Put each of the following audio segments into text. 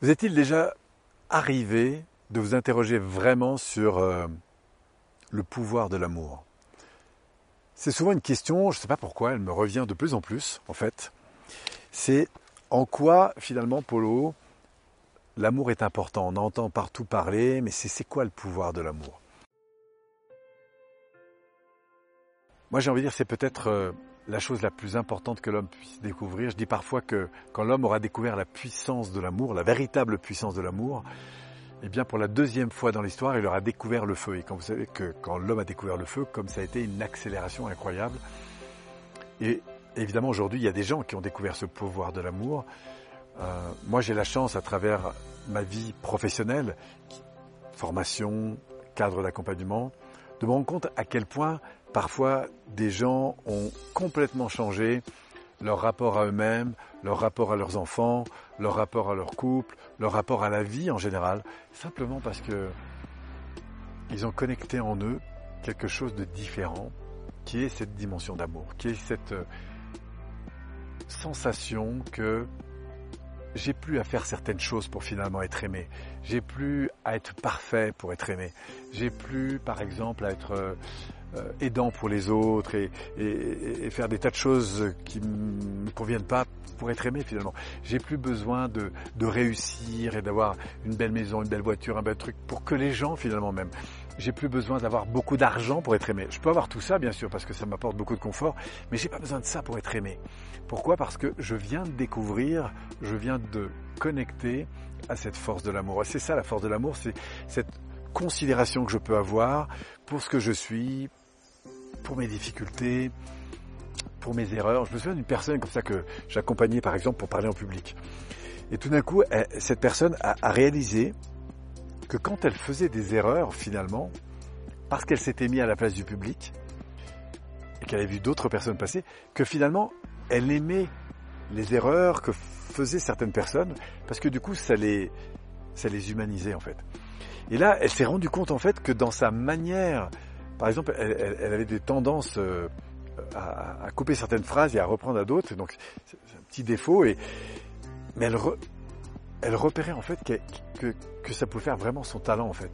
Vous est-il déjà arrivé de vous interroger vraiment sur euh, le pouvoir de l'amour? C'est souvent une question, je ne sais pas pourquoi, elle me revient de plus en plus en fait. C'est en quoi finalement, Polo, l'amour est important? On entend partout parler, mais c'est quoi le pouvoir de l'amour? Moi j'ai envie de dire c'est peut-être euh, la chose la plus importante que l'homme puisse découvrir. Je dis parfois que quand l'homme aura découvert la puissance de l'amour, la véritable puissance de l'amour, eh bien pour la deuxième fois dans l'histoire, il aura découvert le feu. Et quand vous savez que quand l'homme a découvert le feu, comme ça a été une accélération incroyable. Et évidemment aujourd'hui, il y a des gens qui ont découvert ce pouvoir de l'amour. Euh, moi j'ai la chance à travers ma vie professionnelle, formation, cadre d'accompagnement, de me rendre compte à quel point parfois des gens ont complètement changé leur rapport à eux-mêmes, leur rapport à leurs enfants, leur rapport à leur couple, leur rapport à la vie en général, simplement parce que ils ont connecté en eux quelque chose de différent, qui est cette dimension d'amour, qui est cette euh, sensation que j'ai plus à faire certaines choses pour finalement être aimé. J'ai plus à être parfait pour être aimé. J'ai plus, par exemple, à être euh, aidant pour les autres et, et, faire des tas de choses qui ne me conviennent pas pour être aimé finalement. J'ai plus besoin de, de réussir et d'avoir une belle maison, une belle voiture, un bel truc pour que les gens finalement même. J'ai plus besoin d'avoir beaucoup d'argent pour être aimé. Je peux avoir tout ça bien sûr parce que ça m'apporte beaucoup de confort, mais j'ai pas besoin de ça pour être aimé. Pourquoi? Parce que je viens de découvrir, je viens de connecter à cette force de l'amour. C'est ça la force de l'amour, c'est cette considération que je peux avoir pour ce que je suis, pour mes difficultés, pour mes erreurs. Je me souviens d'une personne comme ça que j'accompagnais par exemple pour parler en public. Et tout d'un coup, cette personne a, réalisé que quand elle faisait des erreurs finalement, parce qu'elle s'était mise à la place du public, et qu'elle avait vu d'autres personnes passer, que finalement, elle aimait les erreurs que faisaient certaines personnes, parce que du coup, ça les, ça les humanisait en fait. Et là, elle s'est rendue compte en fait que dans sa manière par exemple, elle, avait des tendances euh, à, couper certaines phrases et à reprendre à d'autres. Donc, c'est un petit défaut. Et, mais elle, repérait en fait que, que, ça pouvait faire vraiment son talent en fait.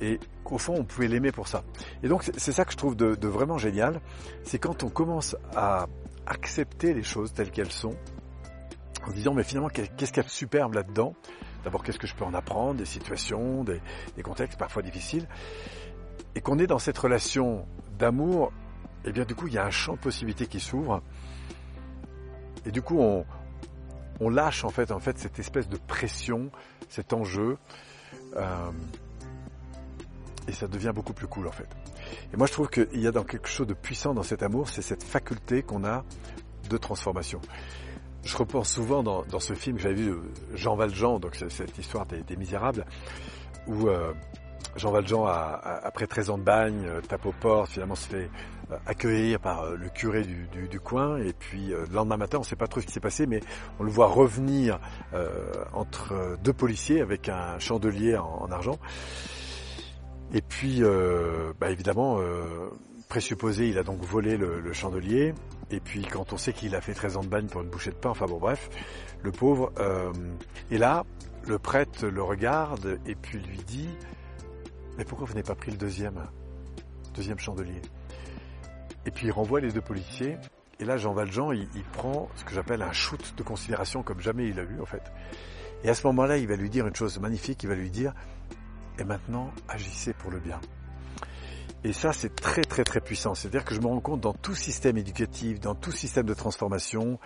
Et qu'au fond, on pouvait l'aimer pour ça. Et donc, c'est ça que je trouve de, de vraiment génial. C'est quand on commence à accepter les choses telles qu'elles sont, en disant, mais finalement, qu'est-ce qu'il y a de superbe là-dedans? D'abord, qu'est-ce que je peux en apprendre Des situations, des, contextes parfois difficiles et qu'on est dans cette relation d'amour, et eh bien du coup il y a un champ de possibilités qui s'ouvre. Et du coup on, lâche en fait, en fait cette espèce de pression, cet enjeu, euh, et ça devient beaucoup plus cool en fait. Et moi je trouve qu'il y a dans quelque chose de puissant dans cet amour, c'est cette faculté qu'on a de transformation. Je repense souvent dans, ce film j'avais vu Jean Valjean, donc cette histoire des, Misérables, où euh, Jean Valjean, après 13 ans de bagne, euh, tape aux portes, finalement se fait euh, accueillir par le curé du, coin, et puis le lendemain matin, on ne sait pas trop ce qui s'est passé, mais on le voit revenir entre deux policiers avec un chandelier en, argent. Et puis, bah, évidemment, présupposé, il a donc volé le, chandelier. Et puis, quand on sait qu'il a fait 13 ans de bagne pour une bouchée de pain, enfin bon, bref, le pauvre. et là, le prêtre le regarde et puis lui dit mais pourquoi vous n'avez pas pris le deuxième, deuxième chandelier? Et puis il renvoie les deux policiers. Et là, Jean Valjean, il, prend ce que j'appelle un shoot de considération comme jamais il a eu en fait. Et à ce moment-là, il va lui dire une chose magnifique. Il va lui dire et maintenant, agissez pour le bien. Et ça, c'est très très très puissant. C'est-à-dire que je me rends compte dans tout système éducatif, dans tout système de transformation,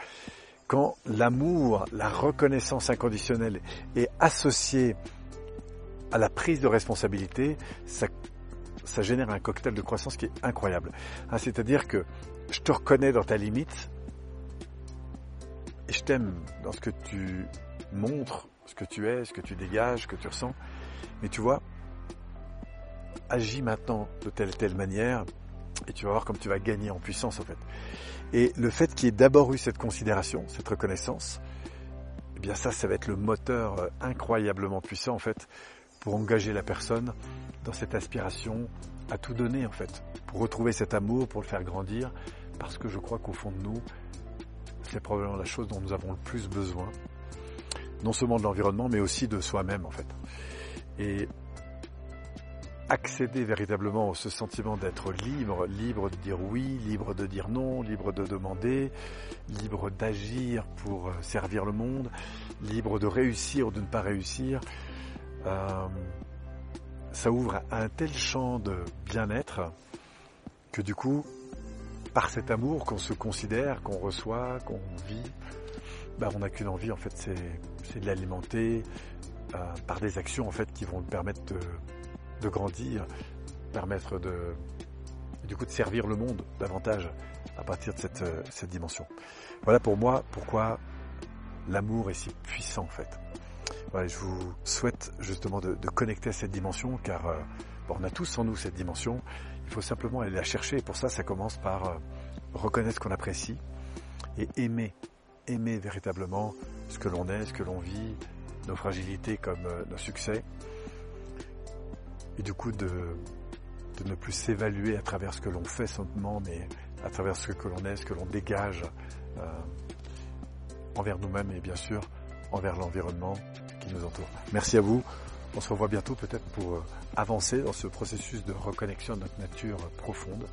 quand l'amour, la reconnaissance inconditionnelle est associée à la prise de responsabilité, ça, génère un cocktail de croissance qui est incroyable. Hein, c'est-à-dire que je te reconnais dans ta limite et je t'aime dans ce que tu montres, ce que tu es, ce que tu dégages, ce que tu ressens. Mais tu vois, agis maintenant de telle telle manière et tu vas voir comme tu vas gagner en puissance en fait. Et le fait qu'il y ait d'abord eu cette considération, cette reconnaissance, eh bien ça, ça va être le moteur euh, incroyablement puissant en fait pour engager la personne dans cette aspiration à tout donner en fait, pour retrouver cet amour, pour le faire grandir, parce que je crois qu'au fond de nous, c'est probablement la chose dont nous avons le plus besoin. non seulement de l'environnement, mais aussi de soi-même en fait. Et accéder véritablement à ce sentiment d'être libre, libre de dire oui, libre de dire non, libre de demander, libre d'agir pour euh, servir le monde, libre de réussir ou de ne pas réussir, euh, ça ouvre un tel champ de bien-être que du coup, par cet amour qu'on se considère, qu'on reçoit, qu'on vit, bah, on n'a qu'une envie en fait, c'est de l'alimenter euh, par des actions en fait qui vont permettre de de grandir, permettre de, du coup, de servir le monde davantage à partir de cette, euh, cette dimension. Voilà pour moi pourquoi l'amour est si puissant en fait. Voilà, je vous souhaite justement de, connecter à cette dimension car euh, on a tous en nous cette dimension. Il faut simplement aller la chercher et pour ça, ça commence par euh, reconnaître ce qu'on apprécie et aimer, aimer véritablement ce que l'on est, ce que l'on vit, nos fragilités comme nos succès et du coup de, ne plus s'évaluer à travers ce que l'on fait simplement, mais à travers ce que l'on est, ce que l'on dégage euh, envers nous-mêmes et bien sûr envers l'environnement qui nous entoure. Merci à vous. On se revoit bientôt peut-être pour euh, avancer dans ce processus de reconnexion de notre nature profonde.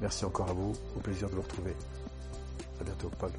Merci encore à vous. Au plaisir de vous retrouver. À bientôt, Paul.